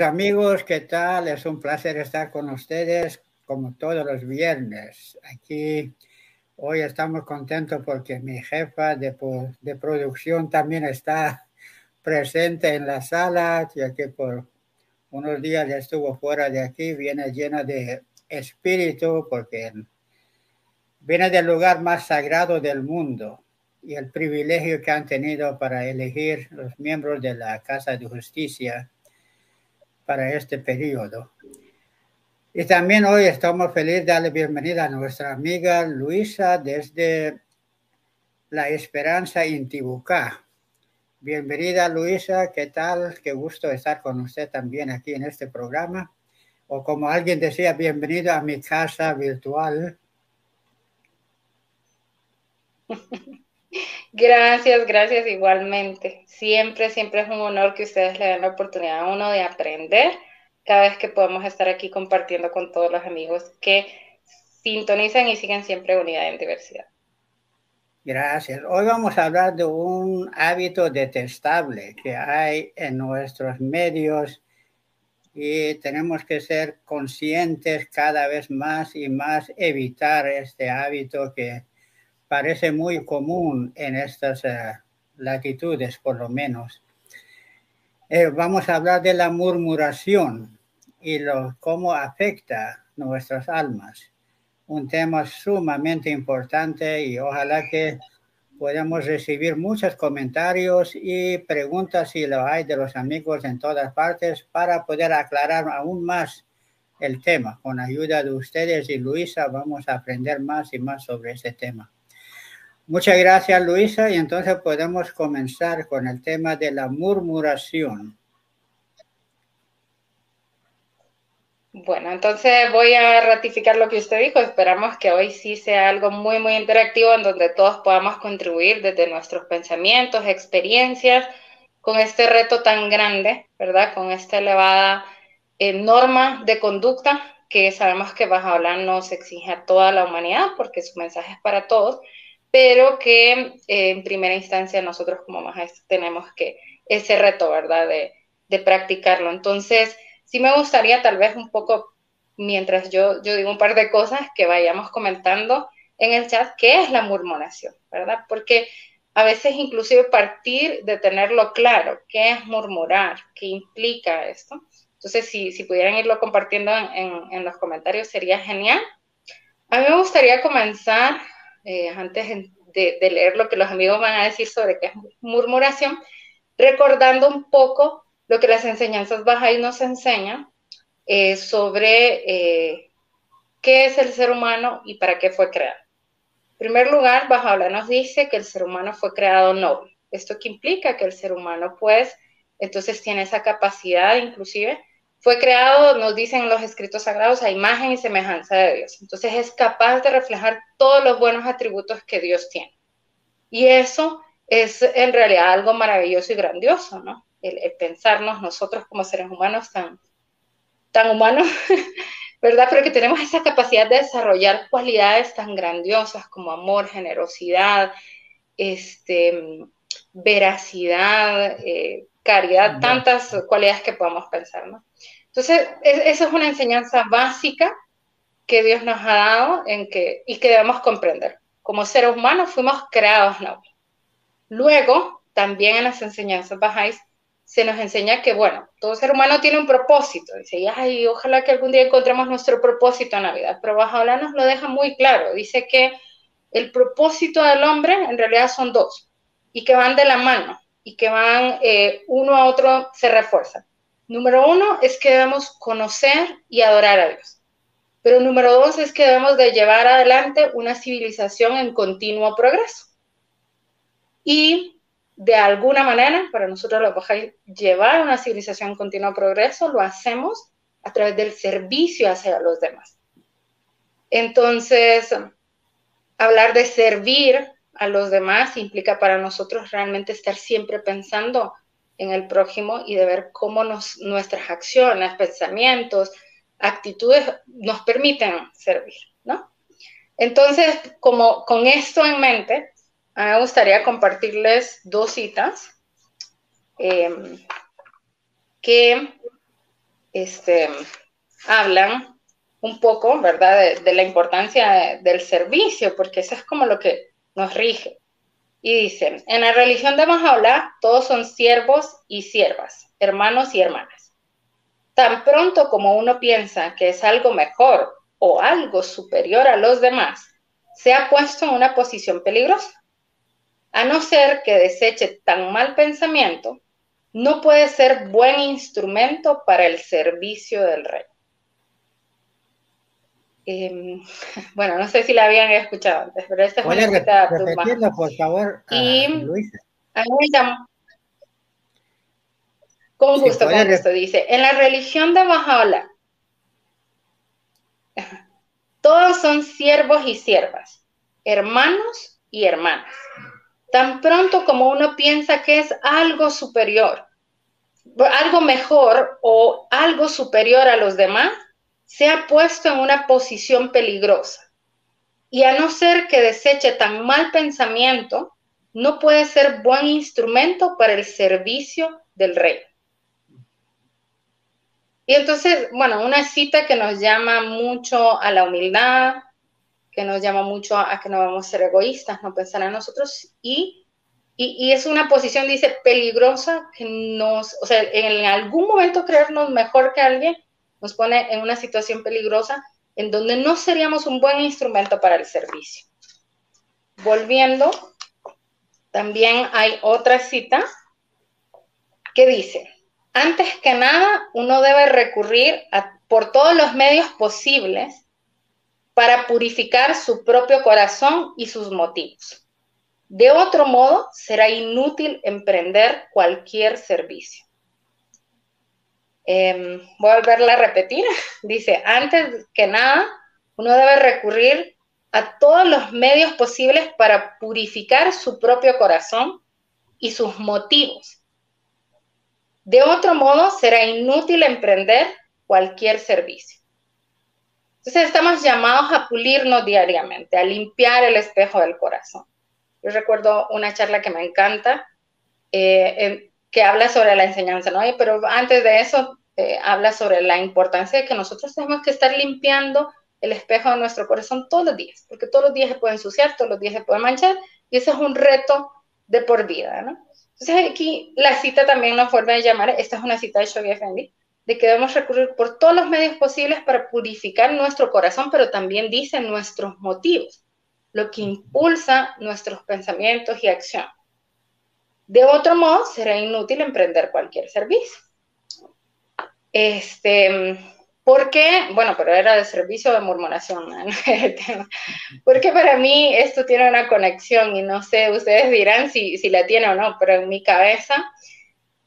amigos, ¿qué tal? Es un placer estar con ustedes como todos los viernes. Aquí hoy estamos contentos porque mi jefa de, producción también está presente en la sala, ya que por unos días estuvo fuera de aquí, viene llena de espíritu porque viene del lugar más sagrado del mundo y el privilegio que han tenido para elegir los miembros de la Casa de Justicia para este periodo. Y también hoy estamos felices de darle bienvenida a nuestra amiga Luisa desde La Esperanza Intibucá. Bienvenida Luisa, ¿qué tal? Qué gusto estar con usted también aquí en este programa. O como alguien decía, bienvenido a mi casa virtual. Gracias, gracias igualmente. Siempre, siempre es un honor que ustedes le den la oportunidad a uno de aprender cada vez que podemos estar aquí compartiendo con todos los amigos que sintonizan y siguen siempre unidad en diversidad. Gracias. Hoy vamos a hablar de un hábito detestable que hay en nuestros medios y tenemos que ser conscientes cada vez más y más evitar este hábito que parece muy común en estas eh, latitudes, por lo menos. Eh, vamos a hablar de la murmuración y lo, cómo afecta nuestras almas. Un tema sumamente importante y ojalá que podamos recibir muchos comentarios y preguntas si lo hay de los amigos en todas partes para poder aclarar aún más el tema. Con ayuda de ustedes y Luisa vamos a aprender más y más sobre ese tema. Muchas gracias, Luisa. Y entonces podemos comenzar con el tema de la murmuración. Bueno, entonces voy a ratificar lo que usted dijo. Esperamos que hoy sí sea algo muy, muy interactivo en donde todos podamos contribuir desde nuestros pensamientos, experiencias, con este reto tan grande, ¿verdad? Con esta elevada eh, norma de conducta que sabemos que Baja nos exige a toda la humanidad porque su mensaje es para todos pero que eh, en primera instancia nosotros como maestros tenemos que ese reto, ¿verdad? De, de, practicarlo. Entonces, sí me gustaría tal vez un poco, mientras yo, yo digo un par de cosas, que vayamos comentando en el chat qué es la murmuración, ¿verdad? Porque a veces inclusive partir de tenerlo claro, qué es murmurar, qué implica esto. Entonces, si, si pudieran irlo compartiendo en, en, los comentarios, sería genial. A mí me gustaría comenzar eh, antes de, leer lo que los amigos van a decir sobre qué es murmuración, recordando un poco lo que las enseñanzas Bahá'í nos enseñan eh, sobre eh, qué es el ser humano y para qué fue creado. En primer lugar, Bahá'u'lláh nos dice que el ser humano fue creado noble. Esto que implica que el ser humano, pues, entonces tiene esa capacidad inclusive fue creado, nos dicen los escritos sagrados, a imagen y semejanza de Dios. Entonces es capaz de reflejar todos los buenos atributos que Dios tiene. Y eso es en realidad algo maravilloso y grandioso, ¿no? El, pensarnos nosotros como seres humanos tan, tan humanos, ¿verdad? Pero que tenemos esa capacidad de desarrollar cualidades tan grandiosas como amor, generosidad, este, veracidad, eh, caridad, tantas cualidades que podamos pensar, ¿no? Entonces, esa es una enseñanza básica que Dios nos ha dado en que, y que debemos comprender. Como seres humanos fuimos creados. Luego, también en las enseñanzas bajáis, se nos enseña que, bueno, todo ser humano tiene un propósito. Dice, ay, ojalá que algún día encontremos nuestro propósito en la vida. Pero Bajaola nos lo deja muy claro. Dice que el propósito del hombre en realidad son dos y que van de la mano y que van eh, uno a otro, se refuerzan. Número uno es que debemos conocer y adorar a Dios. Pero número dos es que debemos de llevar adelante una civilización en continuo progreso. Y de alguna manera, para nosotros bajáis, llevar una civilización en continuo progreso, lo hacemos a través del servicio hacia los demás. Entonces, hablar de servir a los demás implica para nosotros realmente estar siempre pensando en el prójimo y de ver cómo nos, nuestras acciones, pensamientos, actitudes nos permiten servir, ¿no? Entonces, como con esto en mente, me gustaría compartirles dos citas em, que este, hablan un poco, ¿verdad?, de, la importancia del servicio, porque eso es como lo que nos rige. Y dicen, en la religión de Mahola todos son siervos y siervas, hermanos y hermanas. Tan pronto como uno piensa que es algo mejor o algo superior a los demás, se ha puesto en una posición peligrosa. A no ser que deseche tan mal pensamiento, no puede ser buen instrumento para el servicio del rey. Em, bueno, no sé si la habían escuchado antes, pero esta es una cita repetirlo, por favor, y Luisa. Con gusto, con gusto. Dice, en la religión de Bajaola, todos son siervos y siervas, hermanos y hermanas. Tan pronto como uno piensa que es algo superior, algo mejor o algo superior a los demás, se ha puesto en una posición peligrosa. Y a no ser que deseche tan mal pensamiento, no puede ser buen instrumento para el servicio del rey. Y entonces, bueno, una cita que nos llama mucho a la humildad, que nos llama mucho a, que no vamos a ser egoístas, no pensar en nosotros, y, y, es una posición, dice, peligrosa, que nos, o sea, en algún momento creernos mejor que alguien nos pone en una situación peligrosa en donde no seríamos un buen instrumento para el servicio. Volviendo, también hay otra cita que dice, antes que nada, uno debe recurrir por todos los medios posibles para purificar su propio corazón y sus motivos. De otro modo, será inútil emprender cualquier servicio. Em, voy a volverla a repetir. Dice, antes que nada, uno debe recurrir a todos los medios posibles para purificar su propio corazón y sus motivos de otro modo, será inútil emprender cualquier servicio. Entonces, estamos llamados a pulirnos diariamente, a limpiar el espejo del corazón. Yo recuerdo una charla que me encanta, eh, que habla sobre la enseñanza, ¿no? Pero antes de eso, eh, habla sobre la importancia de que nosotros tenemos que estar limpiando el espejo de nuestro corazón todos los días, porque todos los días se puede ensuciar, todos los días se puede manchar, y ese es un reto de por vida, ¿no? Entonces aquí la cita también nos vuelve a llamar, esta es una cita de Shoghi Effendi, de que debemos recurrir por todos los medios posibles para purificar nuestro corazón, pero también dice nuestros motivos, lo que impulsa nuestros pensamientos y acción. De otro modo, será inútil emprender cualquier servicio. Este, ¿Por qué? Bueno, pero era de servicio de murmuración, ¿no? Porque para mí esto tiene una conexión y no sé, ustedes dirán si, si la tiene o no, pero en mi cabeza,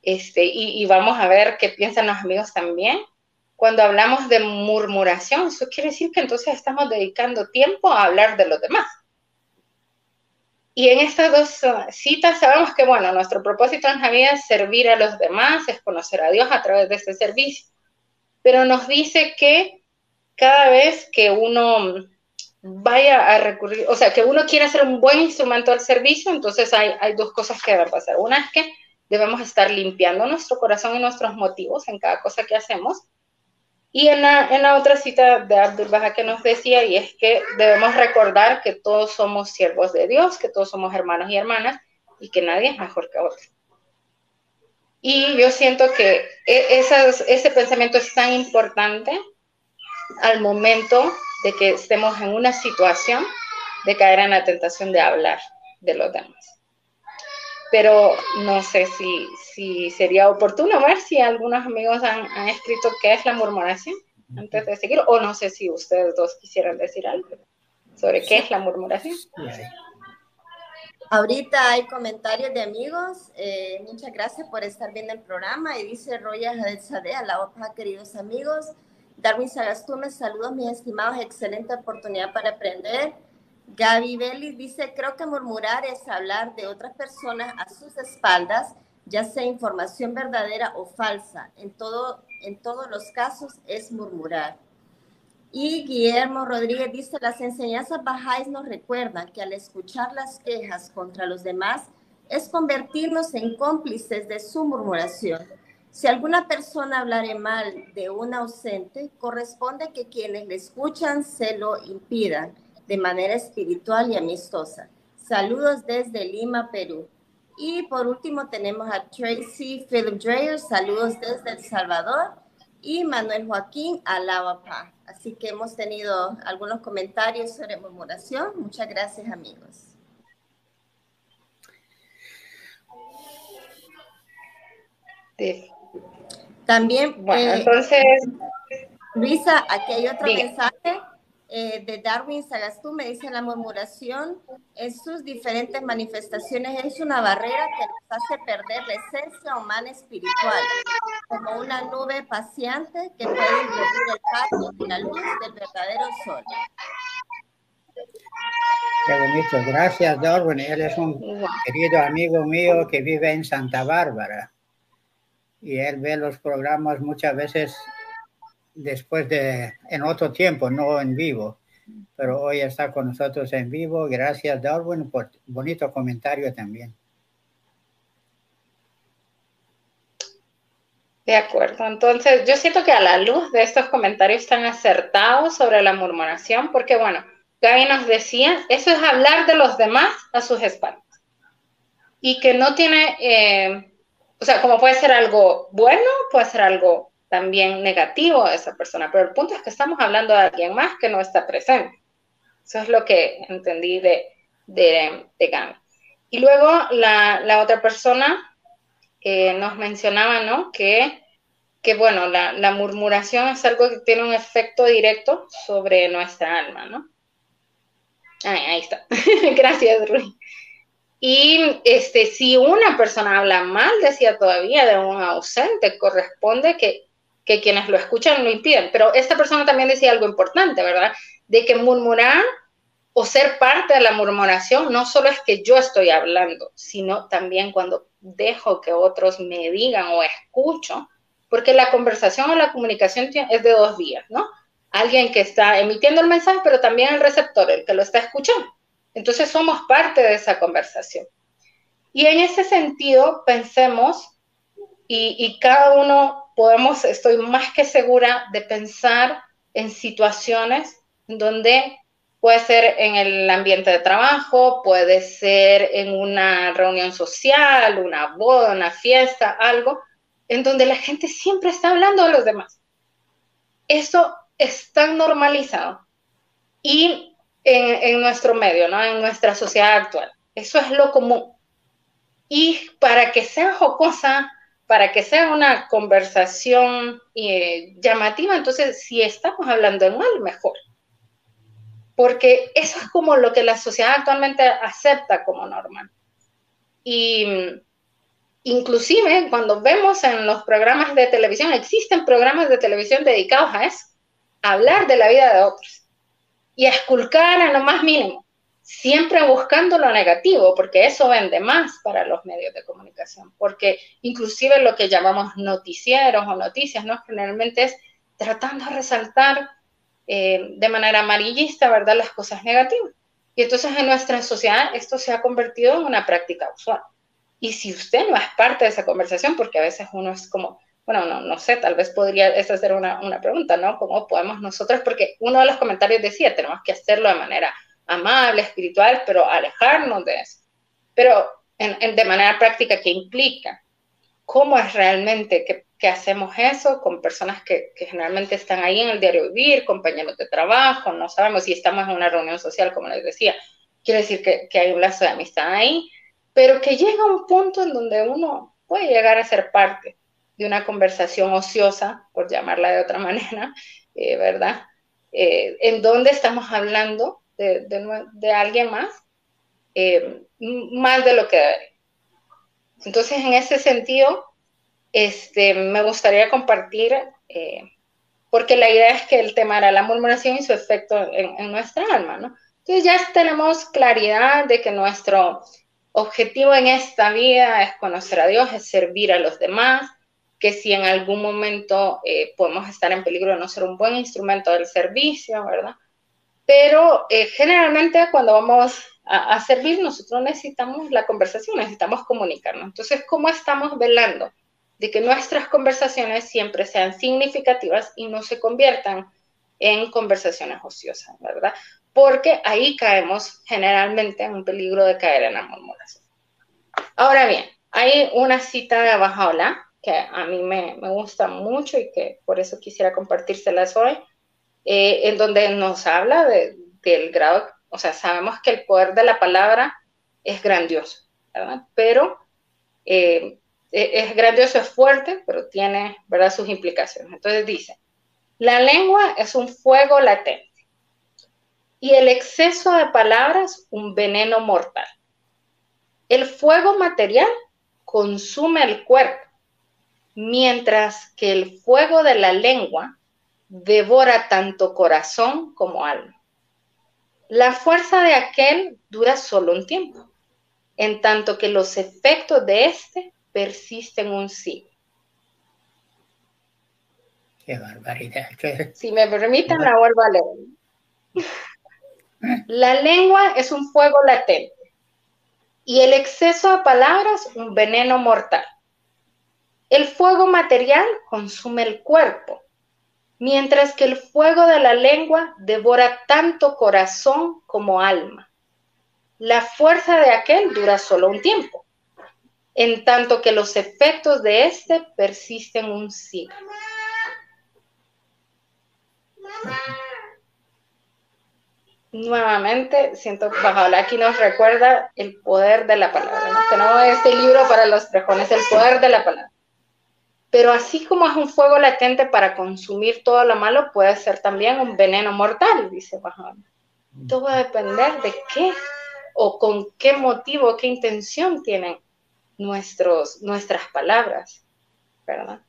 este, y, y, vamos a ver qué piensan los amigos también, cuando hablamos de murmuración, eso quiere decir que entonces estamos dedicando tiempo a hablar de los demás. Y en estas dos citas sabemos que, bueno, nuestro propósito en la vida es servir a los demás, es conocer a Dios a través de este servicio pero nos dice que cada vez que uno vaya a recurrir, o sea, que uno quiere hacer un buen instrumento al servicio, entonces hay, hay dos cosas que deben pasar. Una es que debemos estar limpiando nuestro corazón y nuestros motivos en cada cosa que hacemos. Y en la, en la otra cita de Abdul Baha que nos decía, y es que debemos recordar que todos somos siervos de Dios, que todos somos hermanos y hermanas, y que nadie es mejor que otro. Y yo siento que e, ese pensamiento es tan importante al momento de que estemos en una situación de caer en la tentación de hablar de los demás. Pero no sé si, si sería oportuno ver si algunos amigos han, han escrito qué es la murmuración antes de seguir, o no sé si ustedes dos quisieran decir algo sobre qué es la murmuración. Ahorita hay comentarios de amigos. Eh, muchas gracias por estar viendo el programa. Y dice Roya a la hoja, queridos amigos. Darwin Sagastume, saludos, mis estimados. Excelente oportunidad para aprender. Gaby Belli dice: Creo que murmurar es hablar de otras personas a sus espaldas, ya sea información verdadera o falsa. En, todo, en todos los casos es murmurar. Y Guillermo Rodríguez dice, las enseñanzas bajáis nos recuerdan que al escuchar las quejas contra los demás es convertirnos en cómplices de su murmuración. Si alguna persona hablare mal de un ausente, corresponde que quienes le escuchan se lo impidan de manera espiritual y amistosa. Saludos desde Lima, Perú. Y por último tenemos a Tracy Philip Dreyer, saludos desde El Salvador, y Manuel Joaquín Alabapa. Así que hemos tenido algunos comentarios sobre murmuración. Muchas gracias, amigos. También, bueno, eh, entonces, Luisa, aquí hay otro mensaje eh, de Darwin Sagastú, me dice la murmuración en sus diferentes manifestaciones es una barrera que nos hace perder la esencia humana espiritual, como una nube paciente que puede impedir el paso de la luz del verdadero sol. Qué bonito, gracias Darwin. Él es un querido amigo mío que vive en Santa Bárbara y él ve los programas muchas veces después de, en otro tiempo, no en vivo, pero hoy está con nosotros en vivo. Gracias Darwin por bonito comentario también. De acuerdo, entonces yo siento que a la luz de estos comentarios tan acertados sobre la murmuración, porque bueno, Gaby nos decía, eso es hablar de los demás a sus espaldas. Y que no tiene, eh, o sea, como puede ser algo bueno, puede ser algo también negativo de esa persona, pero el punto es que estamos hablando de alguien más que no está presente. Eso es lo que entendí de, de, de Y luego la, la otra persona eh, nos mencionaba, ¿no? Que, que bueno, la, la, murmuración es algo que tiene un efecto directo sobre nuestra alma, ¿no? Ahí, ahí está. Gracias, Rui. Y este, si una persona habla mal, decía todavía, de un ausente, corresponde que que quienes lo escuchan lo impiden. Pero esta persona también decía algo importante, ¿verdad? De que murmurar o ser parte de la murmuración no solo es que yo estoy hablando, sino también cuando dejo que otros me digan o escucho, porque la conversación o la comunicación es de dos vías, ¿no? Alguien que está emitiendo el mensaje, pero también el receptor, el que lo está escuchando. Entonces somos parte de esa conversación. Y en ese sentido, pensemos, y, cada uno podemos, estoy más que segura de pensar en situaciones donde puede ser en el ambiente de trabajo, puede ser en una reunión social, una boda, una fiesta, algo, en donde la gente siempre está hablando de los demás. Eso es tan normalizado. Y en, en nuestro medio, ¿no? en nuestra sociedad actual. Eso es lo común. Y para que sea jocosa, para que sea una conversación eh, llamativa, entonces si estamos hablando en mal, mejor. Porque eso es como lo que la sociedad actualmente acepta como normal. Y inclusive cuando vemos en los programas de televisión, existen programas de televisión dedicados a eso, a hablar de la vida de otros y a esculcar en lo más mínimo siempre buscando lo negativo, porque eso vende más para los medios de comunicación, porque inclusive lo que llamamos noticieros o noticias, ¿no? Generalmente es tratando de resaltar eh, de manera amarillista, ¿verdad?, las cosas negativas. Y entonces en nuestra sociedad esto se ha convertido en una práctica usual. Y si usted no es parte de esa conversación, porque a veces uno es como, bueno, no, no sé, tal vez podría esa ser una, una pregunta, ¿no? ¿Cómo podemos nosotros? Porque uno de los comentarios decía, tenemos que hacerlo de manera amable, espiritual, pero alejarnos de eso. Pero en, de manera práctica, ¿qué implica? ¿Cómo es realmente que, hacemos eso con personas que, generalmente están ahí en el diario vivir, compañeros de trabajo? No sabemos si estamos en una reunión social, como les decía. Quiere decir que, hay un lazo de amistad ahí, pero que llega un punto en donde uno puede llegar a ser parte de una conversación ociosa, por llamarla de otra manera, eh, ¿verdad? Eh, en donde estamos hablando de, alguien más, eh, más de lo que debe. Entonces, en ese sentido, este, me gustaría compartir, eh, porque la idea es que el tema era la murmuración y su efecto en, nuestra alma, ¿no? Entonces ya tenemos claridad de que nuestro objetivo en esta vida es conocer a Dios, es servir a los demás, que si en algún momento eh, podemos estar en peligro de no ser un buen instrumento del servicio, ¿verdad? Pero eh, generalmente cuando vamos a, servir nosotros necesitamos la conversación, necesitamos comunicarnos. Entonces, ¿cómo estamos velando de que nuestras conversaciones siempre sean significativas y no se conviertan en conversaciones ociosas, ¿verdad? Porque ahí caemos generalmente en un peligro de caer en la murmuración. Ahora bien, hay una cita de Abajaola que a mí me, gusta mucho y que por eso quisiera compartírselas hoy, eh, en donde nos habla del grado, o sea, sabemos que el poder de la palabra es grandioso, ¿verdad? Pero eh, e, es grandioso, es fuerte, pero tiene, ¿verdad?, sus implicaciones. Entonces dice, la lengua es un fuego latente y el exceso de palabras un veneno mortal. El fuego material consume el cuerpo, mientras que el fuego de la lengua devora tanto corazón como alma. La fuerza de aquel dura solo un tiempo, en tanto que los efectos de éste persisten un siglo. Qué barbaridad. Si me permiten, la vuelvo a leer. La lengua es un fuego latente y el exceso de palabras un veneno mortal. El fuego material consume el cuerpo, mientras que el fuego de la lengua devora tanto corazón como alma. La fuerza de aquel dura solo un tiempo, en tanto que los efectos de éste persisten un siglo. Nuevamente, siento que aquí nos recuerda el poder de la palabra. Tenemos este libro para los prejones, el poder de la palabra. Pero así como es un fuego latente para consumir todo lo malo, puede ser también un veneno mortal, dice Bajaola. Todo va a depender de qué o con qué motivo, qué intención tienen nuestros, nuestras palabras, ¿verdad?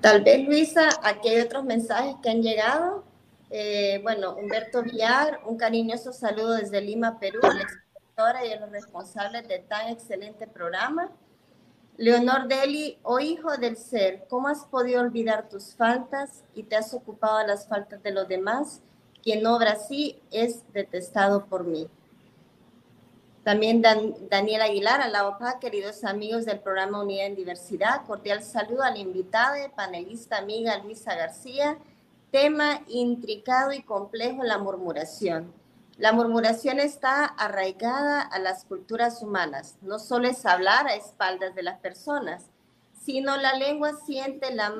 Tal vez, Luisa, aquí hay otros mensajes que han llegado. Eh, bueno, Humberto Villar, un cariñoso saludo desde Lima, Perú, la escritora y a los responsables de tan excelente programa. Leonor Deli, oh hijo del ser, ¿cómo has podido olvidar tus faltas y te has ocupado de las faltas de los demás? Quien obra así es detestado por mí. También Daniel Aguilar, a la OPA, queridos amigos del programa Unidad en Diversidad, cordial saludo a la invitada, panelista amiga Luisa García. Tema intricado y complejo, la murmuración. La murmuración está arraigada a las culturas humanas. No solo es hablar a espaldas de las personas, sino la lengua siente la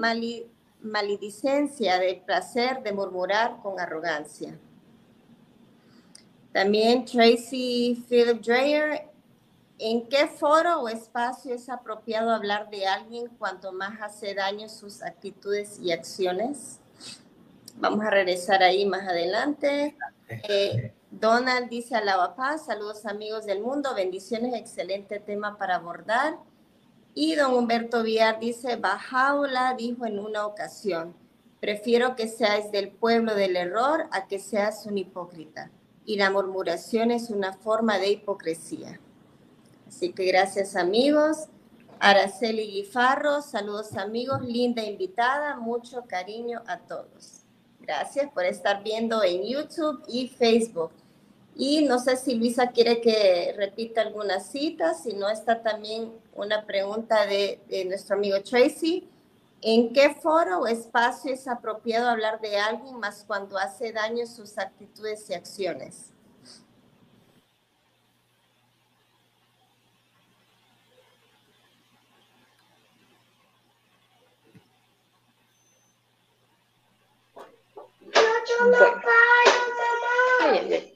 maledicencia del placer de murmurar con arrogancia. También Tracy Philip Dreyer, ¿en qué foro o espacio es apropiado hablar de alguien cuanto más hace daño sus actitudes y acciones? Vamos a regresar ahí más adelante. Eh, Donald dice a la paz, saludos amigos del mundo, bendiciones, excelente tema para abordar. Y don Humberto Villar dice, Bajaula dijo en una ocasión, prefiero que seas del pueblo del error a que seas un hipócrita y la murmuración es una forma de hipocresía. Así que gracias amigos. Araceli Guifarro, saludos amigos, linda invitada, mucho cariño a todos. Gracias por estar viendo en YouTube y Facebook. Y no sé si Luisa quiere que repita alguna cita, si no está también una pregunta de, de nuestro amigo Tracy. ¿En qué foro o espacio es apropiado hablar de alguien más cuando hace daño sus actitudes y acciones?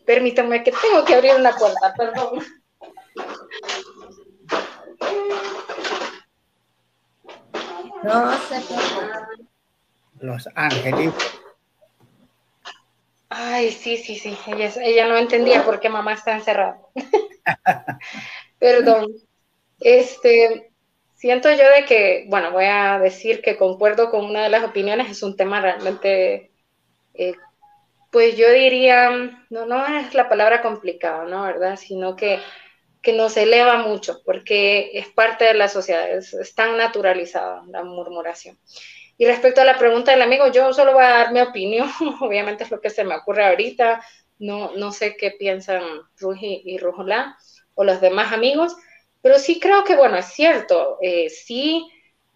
Permítanme que tengo que abrir una puerta, perdón. No sé Los ángeles. Ay, sí, sí, sí. Ella, ella no entendía por qué mamá está encerrada. Perdón. Este, siento yo de que, bueno, voy a decir que concuerdo con una de las opiniones, es un tema realmente, eh, pues yo diría, no, no es la palabra complicado, ¿no? ¿Verdad? Sino que que nos eleva mucho, porque es parte de la sociedad, es, tan naturalizada la murmuración. Y respecto a la pregunta del amigo, yo solo voy a dar mi opinión, obviamente es lo que se me ocurre ahorita, no, no sé qué piensan Ruji y Rujolá o los demás amigos, Pero sí creo que, bueno, es cierto, eh, sí,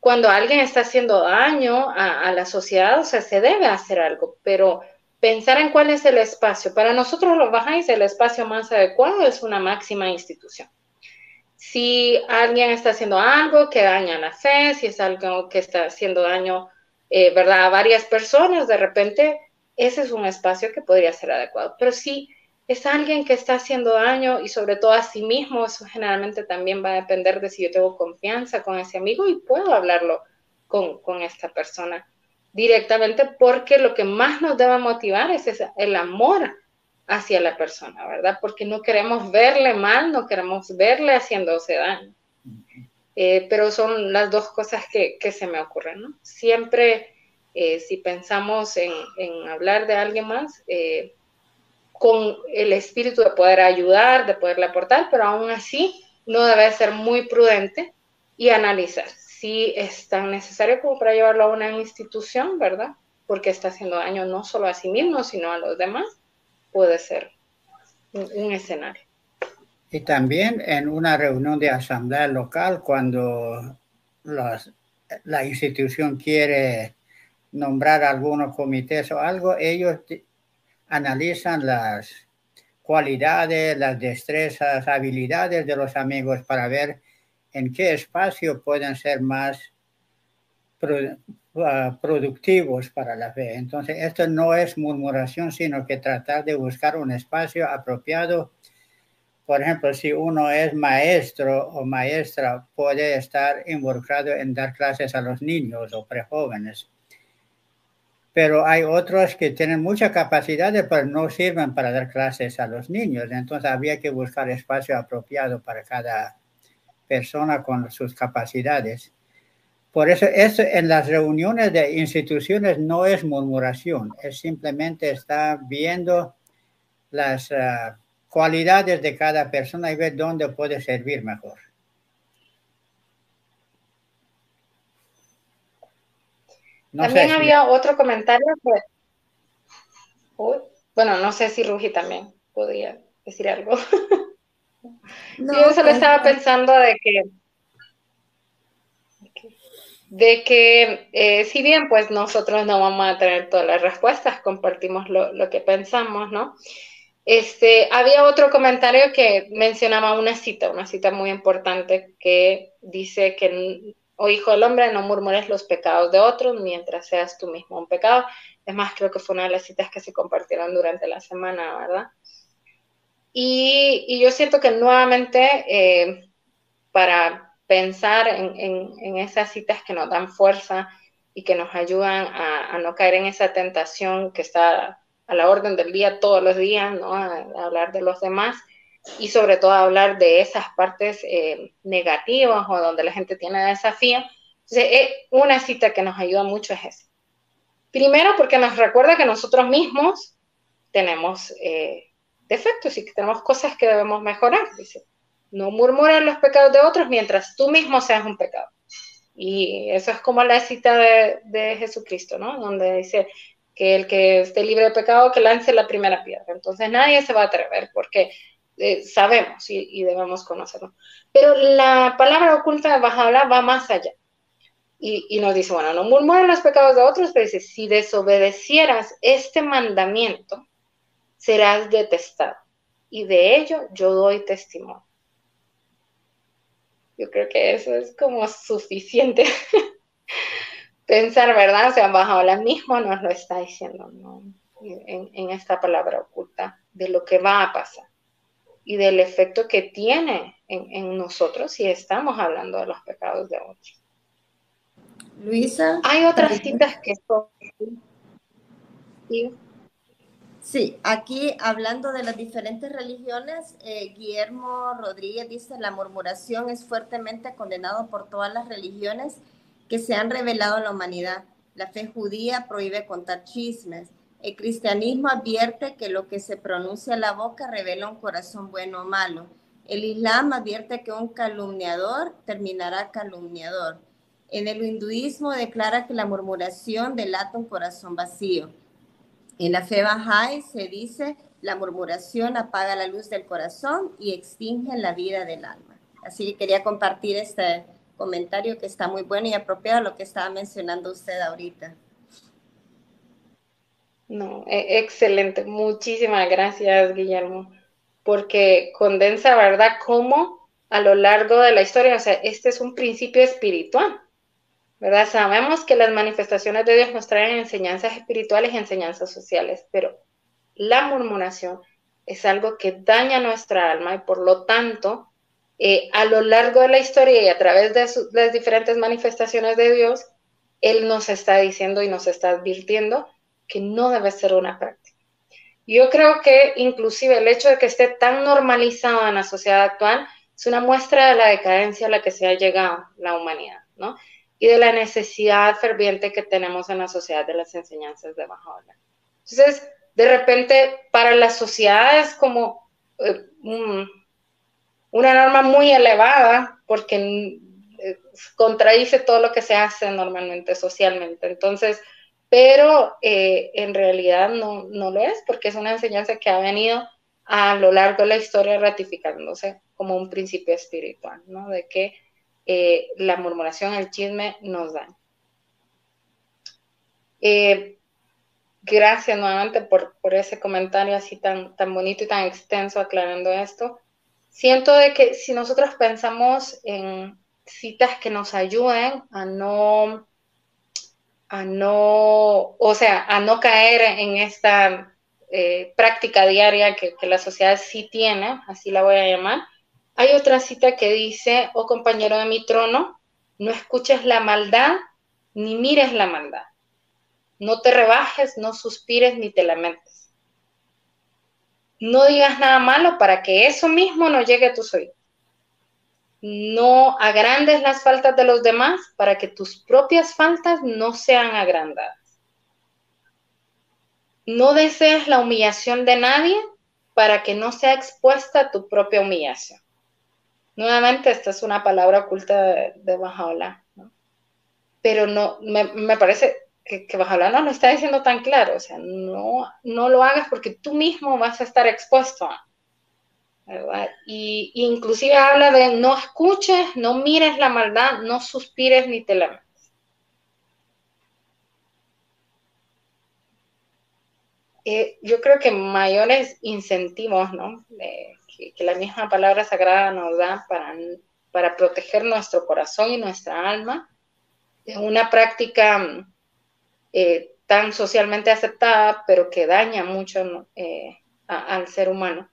cuando alguien está haciendo daño a, la sociedad, o sea, se debe hacer algo, pero pensar en cuál es el espacio. Para nosotros los bajáis, el espacio más adecuado es una máxima institución. Si alguien está haciendo algo que daña la fe, si es algo que está haciendo daño, eh, ¿verdad?, a varias personas, de repente, ese es un espacio que podría ser adecuado. Pero si es alguien que está haciendo daño y sobre todo a sí mismo, eso generalmente también va a depender de si yo tengo confianza con ese amigo y puedo hablarlo con, con esta persona directamente porque lo que más nos debe motivar es el amor hacia la persona, ¿verdad? Porque no queremos verle mal, no queremos verle haciéndose daño. Eh, pero son las dos cosas que, que se me ocurren, ¿no? Siempre, eh, si pensamos en, en, hablar de alguien más, eh, con el espíritu de poder ayudar, de poderle aportar, pero aún así no debe ser muy prudente y analizar si es tan necesario como para llevarlo a una institución, ¿verdad? Porque está haciendo daño no solo a sí mismo, sino a los demás, puede ser un, escenario. Y también en una reunión de asamblea local, cuando la institución quiere nombrar algunos comités o algo, ellos analizan las cualidades, las destrezas, habilidades de los amigos para ver en qué espacio pueden ser más ah, productivos para la fe. Entonces, esto no es murmuración, sino que tratar de buscar un espacio apropiado. Por ejemplo, si uno es maestro o maestra, puede estar involucrado en dar clases a los niños o prejóvenes pero hay otros que tienen mucha capacidad, pero no sirven para dar clases a los niños. Entonces había que buscar espacio apropiado para cada persona con sus capacidades. Por eso, eso en las reuniones de instituciones no es murmuración, es simplemente estar viendo las ah, cualidades de cada persona y ver dónde puede servir mejor. También había otro comentario bueno, no sé si Rugi también podría decir algo. yo solo pues, estaba pensando de que de que eh, si bien pues nosotros no vamos a tener todas las respuestas, compartimos lo, lo, que pensamos, ¿no? Este, había otro comentario que mencionaba una cita, una cita muy importante que dice que o hijo del hombre, no murmures los pecados de otros mientras seas tú mismo un pecado. Es más, creo que fue una de las citas que se compartieron durante la semana, ¿verdad? Y, yo siento que nuevamente, eh, para pensar en, esas citas que nos dan fuerza y que nos ayudan a, no caer en esa tentación que está a la orden del día todos los días, ¿no? a hablar de los demás, y sobre todo hablar de esas partes eh, negativas o donde la gente tiene desafío. Entonces, eh, una cita que nos ayuda mucho es esa. Primero, porque nos recuerda que nosotros mismos tenemos eh, defectos y que tenemos cosas que debemos mejorar. Dice, no murmurar los pecados de otros mientras tú mismo seas un pecado. Y eso es como la cita de, de Jesucristo, ¿no? Donde dice que el que esté libre de pecado, que lance la primera piedra. Entonces nadie se va a atrever porque eh, sabemos y, debemos conocerlo. Pero la palabra oculta de Bajaola va más allá. Y, nos dice, bueno, no murmuren los pecados de otros, pero dice, si desobedecieras este mandamiento, serás detestado. Y de ello yo doy testimonio. Yo creo que eso es como suficiente pensar, ¿verdad? O sea, Bajaola mismo nos lo está diciendo, ¿no? En, en esta palabra oculta, de lo que va a pasar y del efecto que tiene en, nosotros si estamos hablando de los pecados de otros. Luisa. Hay otras citas que son... ¿Sí? aquí hablando de las diferentes religiones, eh, Guillermo Rodríguez dice, la murmuración es fuertemente condenado por todas las religiones que se han revelado en la humanidad. La fe judía prohíbe contar chismes, el cristianismo advierte que lo que se pronuncia en la boca revela un corazón bueno o malo. El Islam advierte que un calumniador terminará calumniador. En el hinduismo declara que la murmuración delata un corazón vacío. En la fe Bahá'í se dice la murmuración apaga la luz del corazón y extingue la vida del alma. Así que quería compartir este comentario que está muy bueno y apropiado a lo que estaba mencionando usted ahorita. No, e, excelente. Muchísimas gracias, Guillermo, porque condensa, ¿verdad?, cómo a lo largo de la historia, o sea, este es un principio espiritual, ¿verdad? Sabemos que las manifestaciones de Dios nos traen enseñanzas espirituales y enseñanzas sociales, pero la murmuración es algo que daña nuestra alma y por lo tanto, eh, a lo largo de la historia y a través de las diferentes manifestaciones de Dios, Él nos está diciendo y nos está advirtiendo que no debe ser una práctica. Yo creo que inclusive el hecho de que esté tan normalizado en la sociedad actual es una muestra de la decadencia a la que se ha llegado la humanidad, ¿no? Y de la necesidad ferviente que tenemos en la sociedad de las enseñanzas de baja ola. Entonces, de repente, para la sociedad es como eh, una norma muy elevada porque eh, contradice todo lo que se hace normalmente socialmente. Entonces, pero eh, en realidad no, no lo es, porque es una enseñanza que ha venido a lo largo de la historia ratificándose como un principio espiritual, ¿no? De que eh, la murmuración, el chisme nos da. Eh, gracias nuevamente por, por, ese comentario así tan, tan bonito y tan extenso aclarando esto. Siento de que si nosotros pensamos en citas que nos ayuden a no a no, o sea, a no caer en esta eh, práctica diaria que, la sociedad sí tiene, así la voy a llamar. Hay otra cita que dice, oh compañero de mi trono, no escuches la maldad ni mires la maldad. No te rebajes, no suspires ni te lamentes. No digas nada malo para que eso mismo no llegue a tus oídos no agrandes las faltas de los demás para que tus propias faltas no sean agrandadas. No desees la humillación de nadie para que no sea expuesta tu propia humillación. Nuevamente, esta es una palabra oculta de, de pero no, me, parece que, que no lo está diciendo tan claro, o sea, no, no lo hagas porque tú mismo vas a estar expuesto a. Y, inclusive habla de no escuches, no mires la maldad, no suspires ni te lamentes. Eh, yo creo que mayores incentivos, ¿no? que, la misma palabra sagrada nos da para, para proteger nuestro corazón y nuestra alma, es una práctica eh, tan socialmente aceptada, pero que daña mucho eh, al ser humano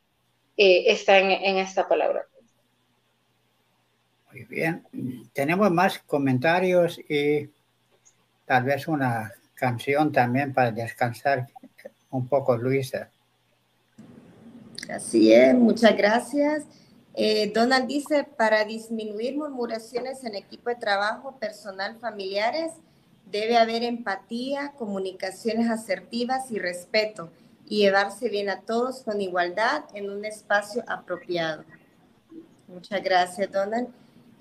eh, está en, esta palabra. Muy bien. Tenemos más comentarios y tal vez una canción también para descansar un poco, Luisa. Así es, muchas gracias. Eh, Donald dice, para disminuir murmuraciones en equipo de trabajo, personal, familiares, debe haber empatía, comunicaciones asertivas y respeto y llevarse bien a todos con igualdad en un espacio apropiado. Muchas gracias, Donald.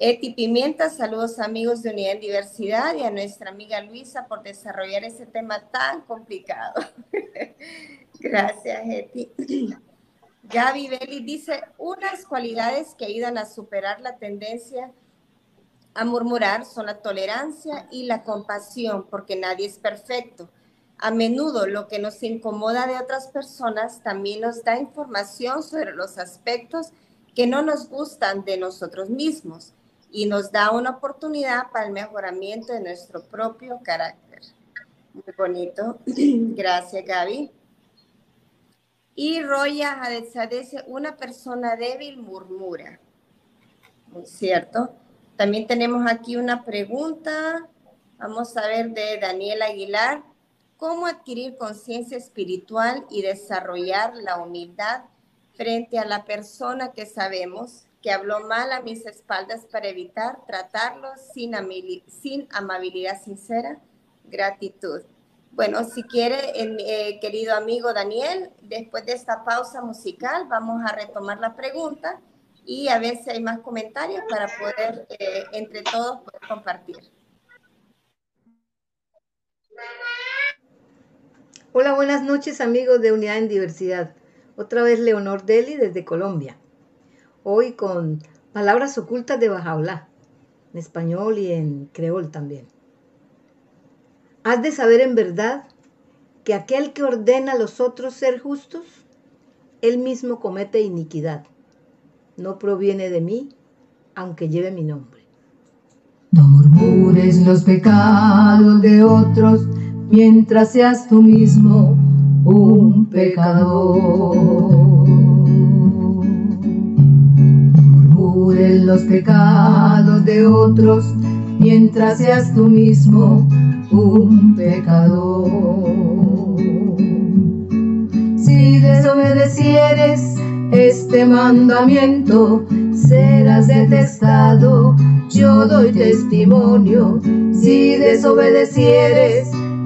Eti Pimienta, saludos amigos de Unidad en Diversidad y a nuestra amiga Luisa por desarrollar ese tema tan complicado. gracias, Eti. Gaby Belli dice, unas cualidades que ayudan a superar la tendencia a murmurar son la tolerancia y la compasión, porque nadie es perfecto a menudo lo que nos incomoda de otras personas también nos da información sobre los aspectos que no nos gustan de nosotros mismos y nos da una oportunidad para el mejoramiento de nuestro propio carácter. Muy bonito. Gracias, Gaby. Y Roya dice, una persona débil murmura. Muy cierto. También tenemos aquí una pregunta. Vamos a ver de Daniel Aguilar cómo adquirir conciencia espiritual y desarrollar la humildad frente a la persona que sabemos que habló mal a mis espaldas para evitar tratarlo sin, sin amabilidad sincera, gratitud. Bueno, si quiere, eh, querido amigo Daniel, después de esta pausa musical vamos a retomar la pregunta y a ver si hay más comentarios para poder eh, entre todos poder compartir. Hola, buenas noches amigos de Unidad en Diversidad. Otra vez Leonor Deli desde Colombia. Hoy con palabras ocultas de Bajaola, en español y en creol también. Has de saber en verdad que aquel que ordena a los otros ser justos, él mismo comete iniquidad. No proviene de mí, aunque lleve mi nombre. No murmures los pecados de otros mientras seas tú mismo un pecador. Murmures los pecados de otros mientras seas tú mismo un pecador. Si desobedecieres este mandamiento, serás detestado. Yo doy testimonio. Si desobedecieres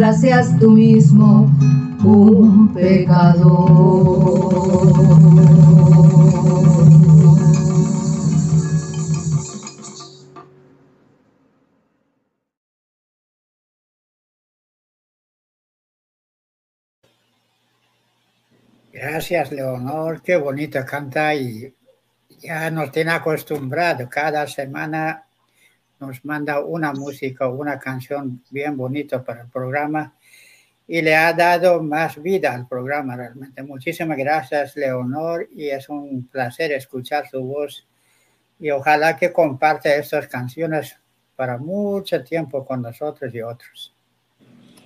mientras seas tú mismo un pecador. Gracias, Leonor. Qué bonito canta y ya nos tiene acostumbrado. Cada semana nos manda una música, una canción bien bonita para el programa y le ha dado más vida al programa realmente. Muchísimas gracias, Leonor, y es un placer escuchar su voz y ojalá que comparte estas canciones para mucho tiempo con nosotros y otros.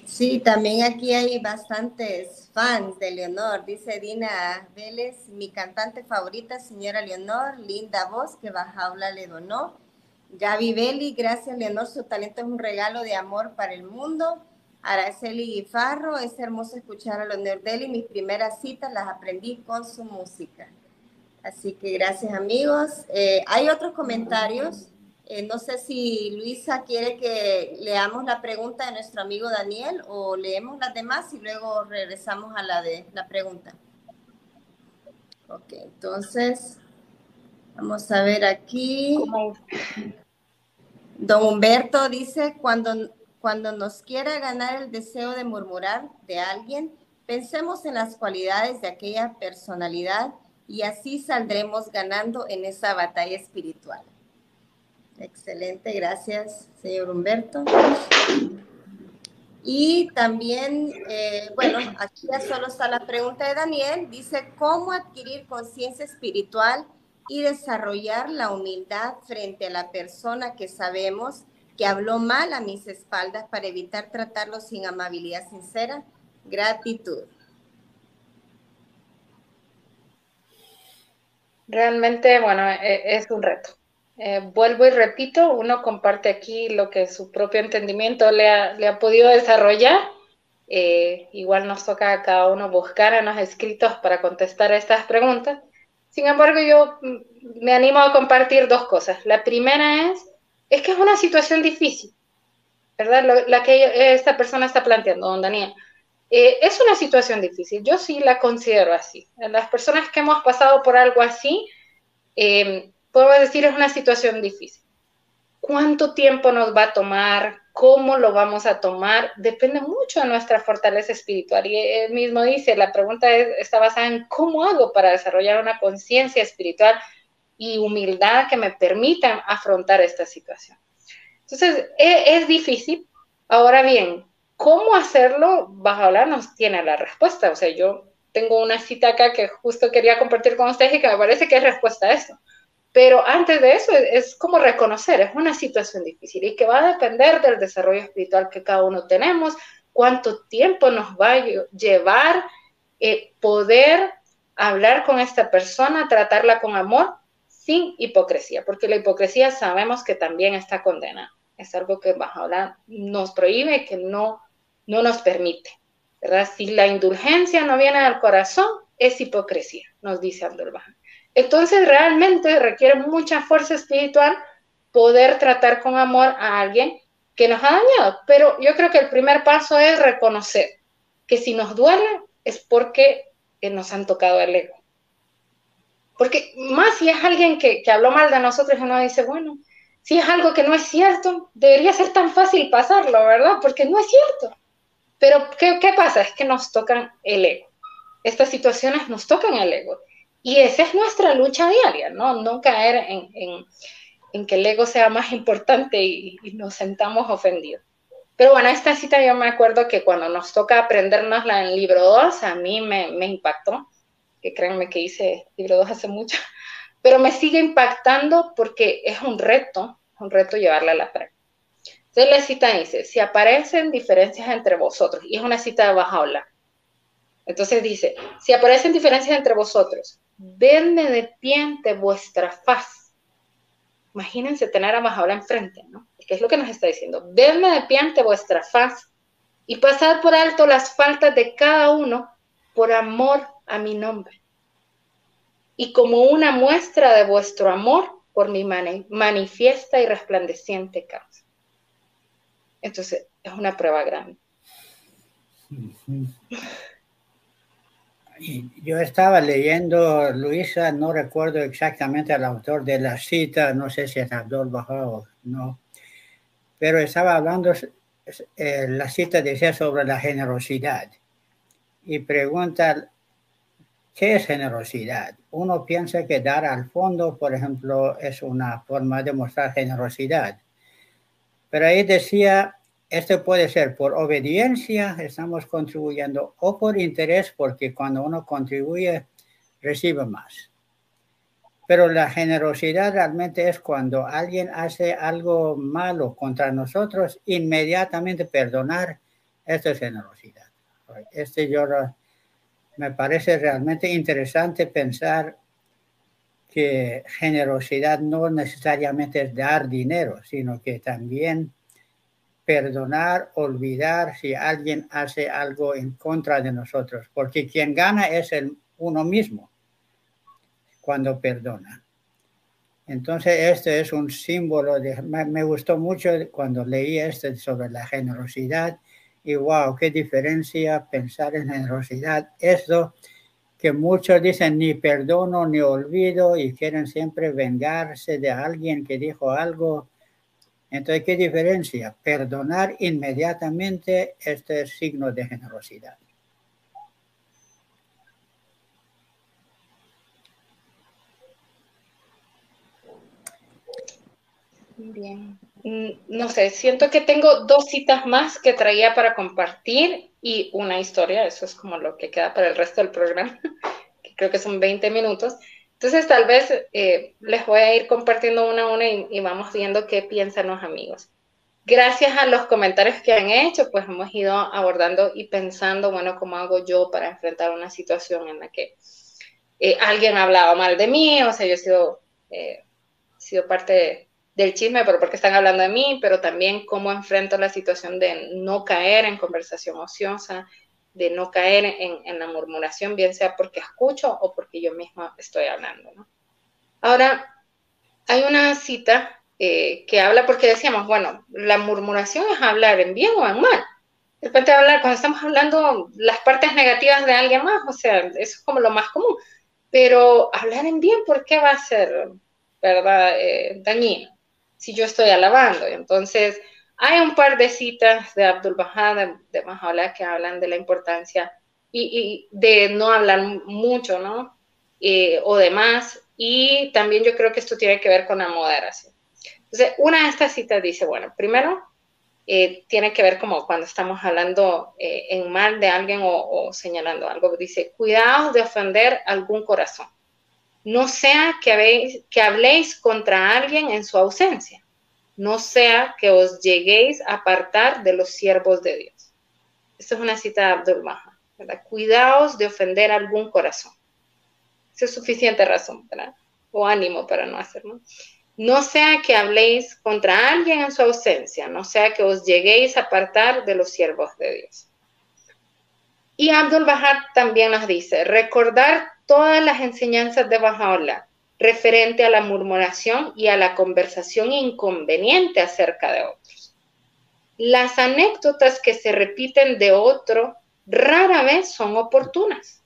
Sí, también aquí hay bastantes fans de Leonor. Dice Dina Vélez, mi cantante favorita, señora Leonor, linda voz que Bajaula le donó. Gaby Belli, gracias Leonor, su talento es un regalo de amor para el mundo. Araceli Guifarro, es hermoso escuchar a los Nerdelli. Mis primeras citas las aprendí con su música. Así que gracias amigos. Eh, hay otros comentarios. Eh, no sé si Luisa quiere que leamos la pregunta de nuestro amigo Daniel o leemos las demás y luego regresamos a la de la pregunta. Ok, entonces vamos a ver aquí. Don Humberto dice, cuando cuando nos quiera ganar el deseo de murmurar de alguien, pensemos en las cualidades de aquella personalidad y así saldremos ganando en esa batalla espiritual. Excelente, gracias, señor Humberto. Y también, eh, bueno, aquí ya solo está la pregunta de Daniel. Dice, ¿cómo adquirir conciencia espiritual y desarrollar la humildad frente a la persona que sabemos que habló mal a mis espaldas para evitar tratarlo sin amabilidad sincera. Gratitud. Realmente, bueno, e, es un reto. Eh, vuelvo y repito, uno comparte aquí lo que su propio entendimiento le ha, le ha podido desarrollar. Eh, igual nos toca a cada uno buscar en los escritos para contestar a estas preguntas. Sin embargo, yo mm, me animo a compartir dos cosas. La primera es es que es una situación difícil, ¿verdad? la que esta persona está planteando, don Daniel. Eh, es una situación difícil, yo sí la considero así. Las personas que hemos pasado por algo así, eh, puedo decir, es una situación difícil. ¿Cuánto tiempo nos va a tomar? ¿Cómo lo vamos a tomar? Depende mucho de nuestra fortaleza espiritual. Y él mismo dice, la pregunta está basada en cómo hago para desarrollar una conciencia espiritual y humildad que me permitan afrontar esta situación. Entonces, e, es, difícil. Ahora bien, ¿cómo hacerlo? Bajaola nos tiene la respuesta. O sea, yo tengo una cita acá que justo quería compartir con ustedes y que me parece que es respuesta a esto. Pero antes de eso es, como reconocer, es una situación difícil y que va a depender del desarrollo espiritual que cada uno tenemos, cuánto tiempo nos va a llevar eh, poder hablar con esta persona, tratarla con amor, sin hipocresía, porque la hipocresía sabemos que también está condenada. Es algo que Bajaola nos prohíbe, que no, no nos permite. ¿verdad? Si la indulgencia no viene del corazón, es hipocresía, nos dice Abdul. Entonces realmente requiere mucha fuerza espiritual poder tratar con amor a alguien que nos ha dañado. Pero yo creo que el primer paso es reconocer que si nos duele es porque nos han tocado el ego. Porque más si es alguien que, habló mal de nosotros, uno dice, bueno, si es algo que no es cierto, debería ser tan fácil pasarlo, ¿verdad? Porque no es cierto. Pero ¿qué, qué pasa? Es que nos tocan el ego. Estas situaciones nos tocan el ego. Y esa es nuestra lucha diaria, ¿no? No caer en, que el ego sea más importante y, nos sentamos ofendidos. Pero bueno, esta cita yo me acuerdo que cuando nos toca aprendernosla en libro 2, a mí me, me impactó, que créanme que hice libro 2 hace mucho, pero me sigue impactando porque es un reto, un reto llevarla a la práctica. Entonces la cita dice, si aparecen diferencias entre vosotros, y es una cita de Bajaola, entonces dice, si aparecen diferencias entre vosotros, vedme de pie ante vuestra faz. Imagínense tener a Bajaola enfrente, ¿no? ¿Qué es lo que nos está diciendo? Vedme de pie ante vuestra faz y pasad por alto las faltas de cada uno por amor a mi nombre. Y como una muestra de vuestro amor por mi manifiesta y resplandeciente causa. Entonces, es una prueba grande yo estaba leyendo, Luisa, no recuerdo exactamente el autor de la cita, no sé si es Abdul Baha o no, pero estaba hablando, eh, la cita decía sobre la generosidad y pregunta, ¿qué es generosidad? Uno piensa que dar al fondo, por ejemplo, es una forma de mostrar generosidad, pero ahí decía esto puede ser por obediencia, estamos contribuyendo, o por interés, porque cuando uno contribuye, recibe más. Pero la generosidad realmente es cuando alguien hace algo malo contra nosotros, inmediatamente perdonar, esto es generosidad. Este yo me parece realmente interesante pensar que generosidad no necesariamente es dar dinero, sino que también perdonar, olvidar si alguien hace algo en contra de nosotros, porque quien gana es el uno mismo cuando perdona. Entonces, este es un símbolo de, me, gustó mucho cuando leí este sobre la generosidad y wow, qué diferencia pensar en generosidad. Esto que muchos dicen ni perdono ni olvido y quieren siempre vengarse de alguien que dijo algo entonces, ¿qué diferencia? Perdonar inmediatamente este signo de generosidad. Bien. Mm, no sé, siento que tengo dos citas más que traía para compartir y una historia, eso es como lo que queda para el resto del programa, que creo que son 20 minutos. Entonces, tal vez eh, les voy a ir compartiendo una a una y, vamos viendo qué piensan los amigos. Gracias a los comentarios que han hecho, pues hemos ido abordando y pensando, bueno, ¿cómo hago yo para enfrentar una situación en la que eh, alguien ha hablado mal de mí? O sea, yo he sido, eh, sido parte del chisme, pero porque están hablando de mí, pero también cómo enfrento la situación de no caer en conversación ociosa, de no caer en, la murmuración, bien sea porque escucho o porque yo misma estoy hablando. Ahora, hay una cita eh, que habla, porque decíamos, bueno, la murmuración es hablar en bien o en mal. De hablar, cuando estamos hablando las partes negativas de alguien más, o sea, eso es como lo más común. Pero hablar en bien, ¿por qué va a ser, verdad, eh, dañino? Si yo estoy alabando. Entonces, hay un par de citas de Abdul Bahá, de, de que hablan de la importancia y, de no hablar mucho, ¿no? eh, o demás. Y también yo creo que esto tiene que ver con la moderación. Entonces, una de estas citas dice, bueno, primero, eh, tiene que ver como cuando estamos hablando eh, en mal de alguien o, señalando algo. Dice, cuidaos de ofender algún corazón. No sea que, que habléis contra alguien en su ausencia. No sea que os lleguéis a apartar de los siervos de Dios. Esta es una cita de Abdul Maha. Cuidaos de ofender algún corazón. Esa es suficiente razón, ¿verdad? O ánimo para no hacerlo. No sea que habléis contra alguien en su ausencia, no sea que os lleguéis a apartar de los siervos de Dios. Y Abdul Bahá también nos dice, recordar todas las enseñanzas de Bahá'u'lláh referente a la murmuración y a la conversación inconveniente acerca de otros. Las anécdotas que se repiten de otro rara vez son oportunas.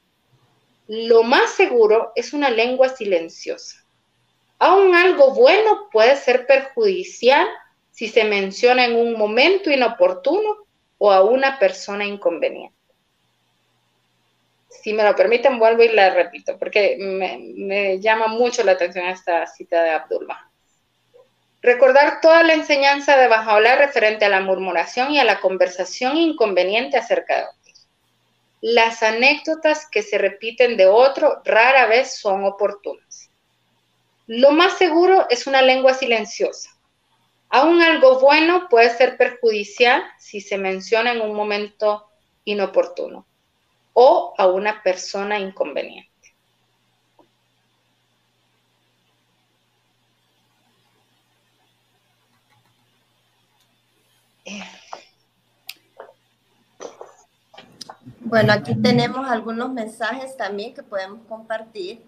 Lo más seguro es una lengua silenciosa Aún algo bueno puede ser perjudicial si se menciona en un momento inoportuno o a una persona inconveniente. Si me lo permiten, vuelvo y la repito, porque me, llama mucho la atención esta cita de Abdullah. Recordar toda la enseñanza de Bajaola referente a la murmuración y a la conversación inconveniente acerca de otros. Las anécdotas que se repiten de otro rara vez son oportunas. Lo más seguro es una lengua silenciosa. Aún algo bueno puede ser perjudicial si se menciona en un momento inoportuno o a una persona inconveniente. Bueno, aquí tenemos algunos mensajes también que podemos compartir.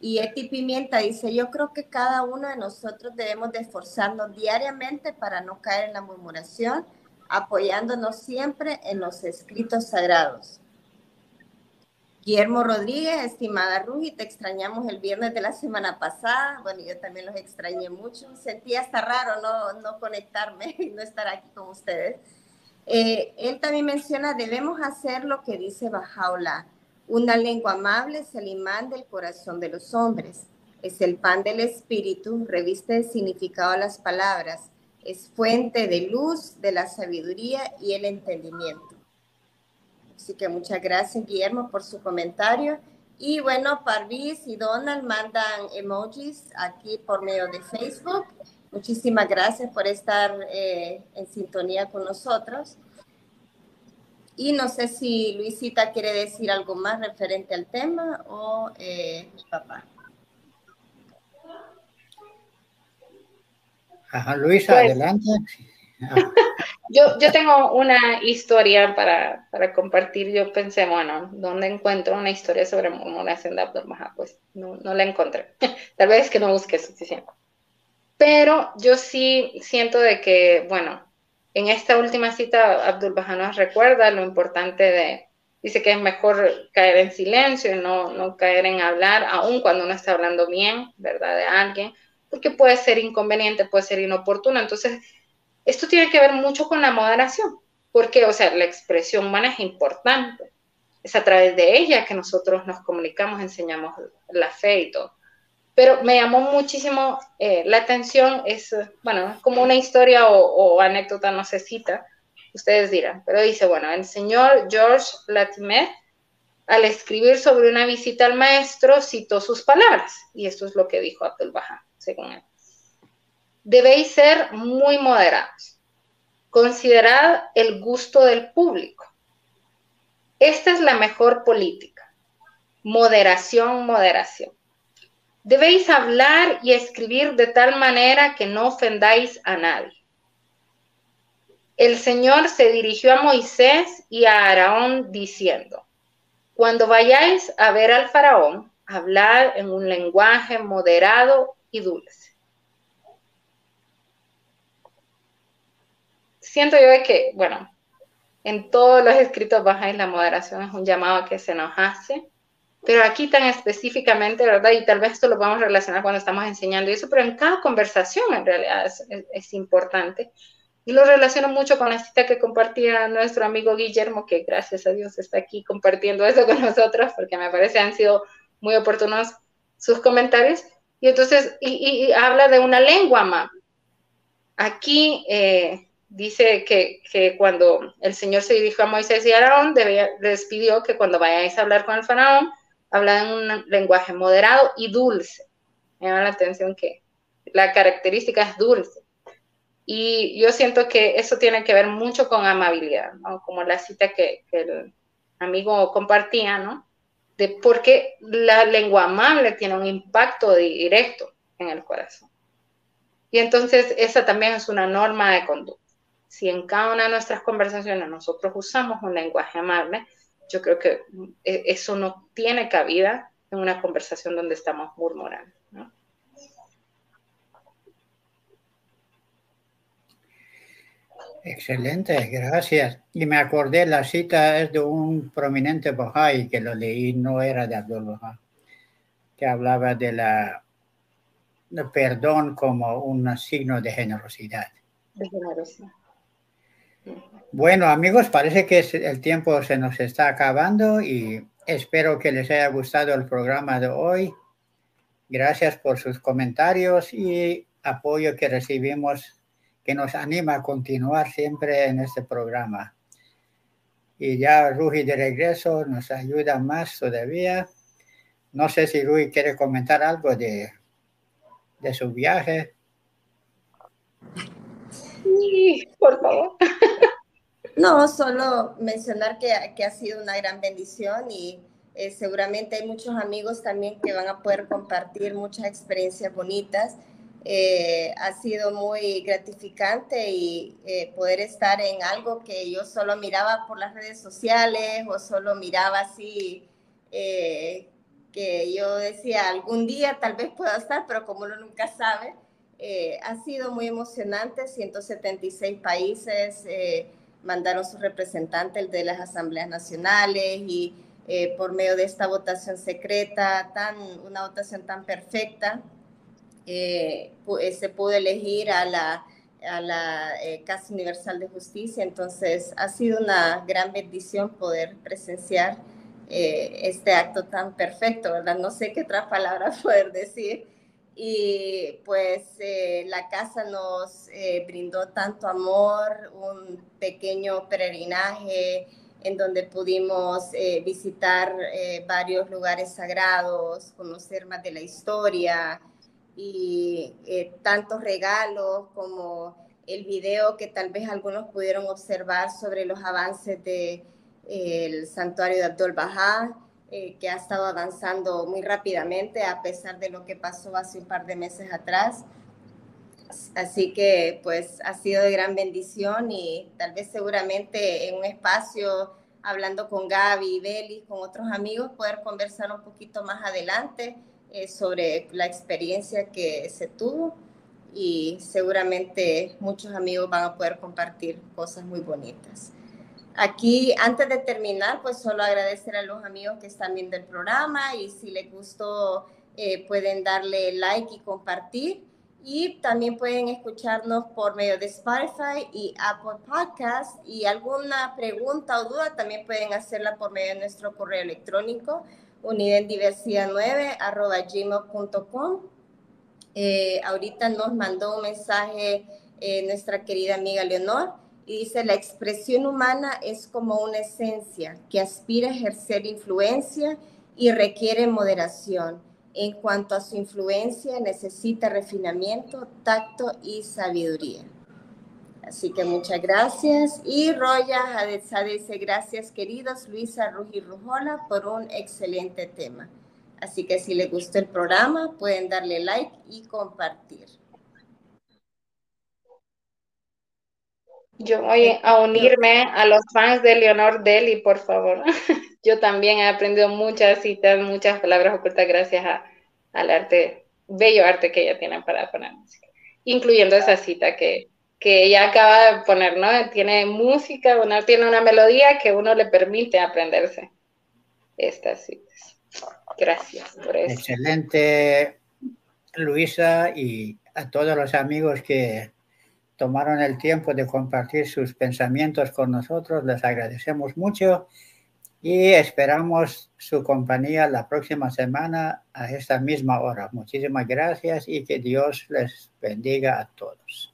Y Eti Pimienta dice, yo creo que cada uno de nosotros debemos de esforzarnos diariamente para no caer en la murmuración, apoyándonos siempre en los escritos sagrados. Guillermo Rodríguez, estimada Rugi, te extrañamos el viernes de la semana pasada. Bueno, yo también los extrañé mucho. Sentía hasta raro no, no conectarme y no estar aquí con ustedes. Eh, él también menciona, debemos hacer lo que dice Bajaula una lengua amable es el imán del corazón de los hombres. Es el pan del espíritu, reviste de significado a las palabras. Es fuente de luz, de la sabiduría y el entendimiento. Así que muchas gracias, Guillermo, por su comentario. Y bueno, Parvis y Donald mandan emojis aquí por medio de Facebook. Muchísimas gracias por estar eh, en sintonía con nosotros. Y no sé si Luisita quiere decir algo más referente al tema o eh, mi papá. Ajá, Luisa, pues, adelante. yo, yo tengo una historia para, para, compartir. Yo pensé, bueno, ¿dónde encuentro una historia sobre murmuración de Abdul Pues no, no la encontré. Tal vez que no busqué suficiente. Pero yo sí siento de que, bueno, en esta última cita, Abdul nos recuerda lo importante de, dice que es mejor caer en silencio y no, no caer en hablar, aun cuando uno está hablando bien, ¿verdad?, de alguien, porque puede ser inconveniente, puede ser inoportuno. Entonces, esto tiene que ver mucho con la moderación, porque, o sea, la expresión humana es importante. Es a través de ella que nosotros nos comunicamos, enseñamos la fe y todo pero me llamó muchísimo eh, la atención, es, bueno, como una historia o, anécdota, no se cita, ustedes dirán, pero dice, bueno, el señor George Latimer, al escribir sobre una visita al maestro, citó sus palabras, y esto es lo que dijo Abdul Baha, según él. Debéis ser muy moderados. Considerad el gusto del público. Esta es la mejor política. Moderación, moderación. Debéis hablar y escribir de tal manera que no ofendáis a nadie. El Señor se dirigió a Moisés y a Aarón diciendo, cuando vayáis a ver al faraón, hablad en un lenguaje moderado y dulce. Siento yo que, bueno, en todos los escritos bajáis la moderación es un llamado que se nos hace pero aquí tan específicamente, ¿verdad? Y tal vez esto lo vamos a relacionar cuando estamos enseñando eso, pero en cada conversación en realidad es, importante. Y lo relaciono mucho con la cita que compartía nuestro amigo Guillermo, que gracias a Dios está aquí compartiendo eso con nosotros, porque me parece han sido muy oportunos sus comentarios. Y entonces, y, habla de una lengua más. Aquí eh, dice que, cuando el Señor se dirigió a Moisés y Aarón, les pidió que cuando vayáis a hablar con el faraón, habla en un lenguaje moderado y dulce. Me llama la atención que la característica es dulce. Y yo siento que eso tiene que ver mucho con amabilidad. Como la cita que, que el amigo compartía, ¿no? De por qué la lengua amable tiene un impacto directo en el corazón. Y entonces esa también es una norma de conducta. Si en cada una de nuestras conversaciones nosotros usamos un lenguaje amable, yo creo que eh, eso no tiene cabida en una conversación donde estamos murmurando. ¿no? Excelente, gracias. Y me acordé, la cita es de un prominente Bahá'í que lo leí, no era de Abdul Bahá, que hablaba de la perdón como un signo de generosidad. De generosidad. Bueno, amigos, parece que el tiempo se nos está acabando y espero que les haya gustado el programa de hoy. Gracias por sus comentarios y apoyo que recibimos que nos anima a continuar siempre en este programa. Y ya Rugi de regreso nos ayuda más todavía. No sé si Rui quiere comentar algo de, de su viaje. Sí, por favor. No, solo mencionar que, que, ha sido una gran bendición y eh, seguramente hay muchos amigos también que van a poder compartir muchas experiencias bonitas. Eh, ha sido muy gratificante y eh, poder estar en algo que yo solo miraba por las redes sociales o solo miraba así, que yo decía, algún día tal vez pueda estar, pero como uno nunca sabe, ha sido muy emocionante, 176 países mandaron su representante, el de las asambleas nacionales y por medio de esta votación secreta, tan, una votación tan perfecta, eh, eh, se pudo elegir a la, a la eh, Casa Universal de Justicia. Entonces, ha sido una gran bendición poder presenciar este acto tan perfecto, ¿verdad? No sé qué otra palabra poder decir. Y pues la casa nos brindó tanto amor, un pequeño peregrinaje en donde pudimos visitar varios lugares sagrados, conocer más de la historia, y eh, tantos regalos como el video que tal vez algunos pudieron observar sobre los avances del de, santuario de Abdul Bahá, eh, que ha estado avanzando muy rápidamente a pesar de lo que pasó hace un par de meses atrás. Así que pues ha sido de gran bendición y tal vez seguramente en un espacio hablando con Gaby y Beli, con otros amigos, poder conversar un poquito más adelante eh, sobre la experiencia que se tuvo y seguramente muchos amigos van a poder compartir cosas muy bonitas. Aquí, antes de terminar, pues solo agradecer a los amigos que están viendo el programa y si les gustó, eh, pueden darle like y compartir. Y también pueden escucharnos por medio de Spotify y Apple Podcast. Y alguna pregunta o duda también pueden hacerla por medio de nuestro correo electrónico unidendiversidad9 arroba gmail.com. Eh, ahorita nos mandó un mensaje eh, nuestra querida amiga Leonor y dice, la expresión humana es como una esencia que aspira a ejercer influencia y requiere moderación. En cuanto a su influencia, necesita refinamiento, tacto y sabiduría. Así que muchas gracias. Y Roya Adetza dice, gracias queridos Luisa Ruji Rujola por un excelente tema. Así que si les gustó el programa, pueden darle like y compartir. Yo voy a unirme a los fans de Leonor Deli, por favor. Yo también he aprendido muchas citas, muchas palabras ocultas gracias al arte, bello arte que ella tiene para poner música, incluyendo esa cita que, que ella acaba de poner, ¿no? Tiene música, una, tiene una melodía que uno le permite aprenderse estas citas. Gracias por eso. Excelente, Luisa, y a todos los amigos que tomaron el tiempo de compartir sus pensamientos con nosotros, les agradecemos mucho y esperamos su compañía la próxima semana a esta misma hora. Muchísimas gracias y que Dios les bendiga a todos.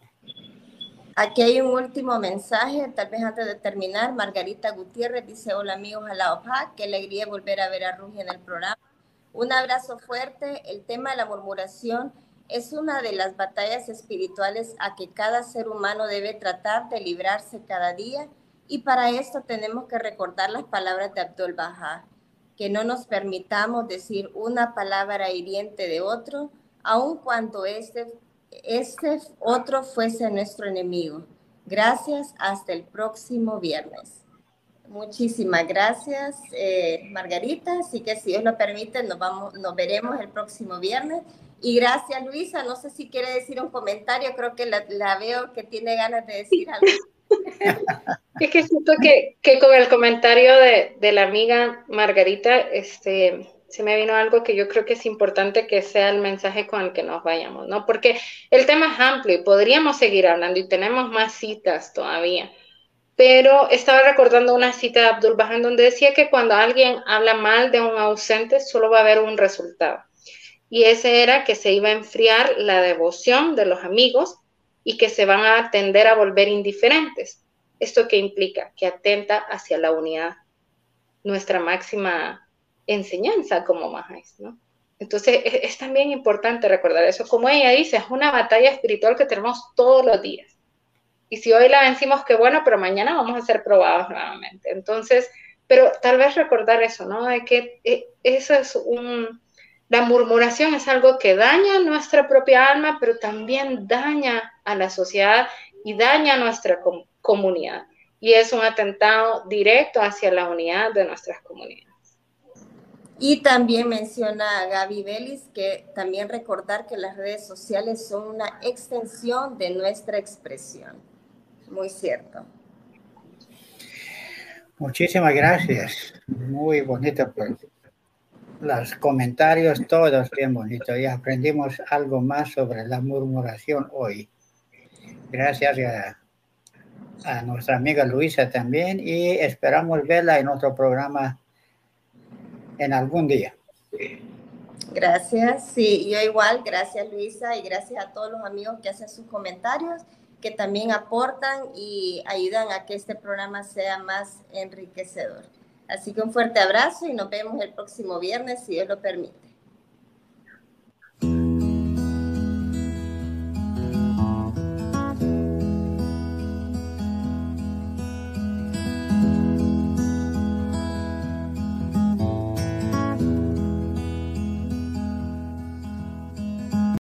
Aquí hay un último mensaje, tal vez antes de terminar. Margarita Gutiérrez dice, hola amigos a la OPA, qué alegría volver a ver a Rugi en el programa. Un abrazo fuerte. El tema de la murmuración es una de las batallas espirituales a que cada ser humano debe tratar de librarse cada día y para esto tenemos que recordar las palabras de Abdul Bahá, que no nos permitamos decir una palabra hiriente de otro, aun cuando este, este otro fuese nuestro enemigo. Gracias, hasta el próximo viernes. Muchísimas gracias, eh, Margarita. Así que si Dios lo permite, nos, vamos, nos veremos el próximo viernes. Y gracias, Luisa. No sé si quiere decir un comentario. Creo que la, veo que tiene ganas de decir algo. Es que siento que, con el comentario de, la amiga Margarita, este, se me vino algo que yo creo que es importante que sea el mensaje con el que nos vayamos, ¿no? Porque el tema es amplio y podríamos seguir hablando y tenemos más citas todavía. Pero estaba recordando una cita de Abdul Bahan donde decía que cuando alguien habla mal de un ausente, solo va a haber un resultado. Y ese era que se iba a enfriar la devoción de los amigos y que se van a tender a volver indiferentes. ¿Esto qué implica? Que atenta hacia la unidad, nuestra máxima enseñanza como majes, ¿no? Entonces es, también importante recordar eso. Como ella dice, es una batalla espiritual que tenemos todos los días. Y si hoy la vencimos, qué bueno, pero mañana vamos a ser probados nuevamente. Entonces, pero tal vez recordar eso, ¿no? De que eh, eso es un, la murmuración es algo que daña nuestra propia alma, pero también daña a la sociedad y daña a nuestra comunidad. Y es un atentado directo hacia la unidad de nuestras comunidades. Y también menciona Gaby Vélez que también recordar que las redes sociales son una extensión de nuestra expresión. Muy cierto. Muchísimas gracias. Muy bonita los comentarios, todos bien bonitos. Y aprendimos algo más sobre la murmuración hoy. Gracias a, a, nuestra amiga Luisa también y esperamos verla en otro programa en algún día. Gracias, sí, yo igual, gracias Luisa y gracias a todos los amigos que hacen sus comentarios, que también aportan y ayudan a que este programa sea más enriquecedor. Así que un fuerte abrazo y nos vemos el próximo viernes, si Dios lo permite.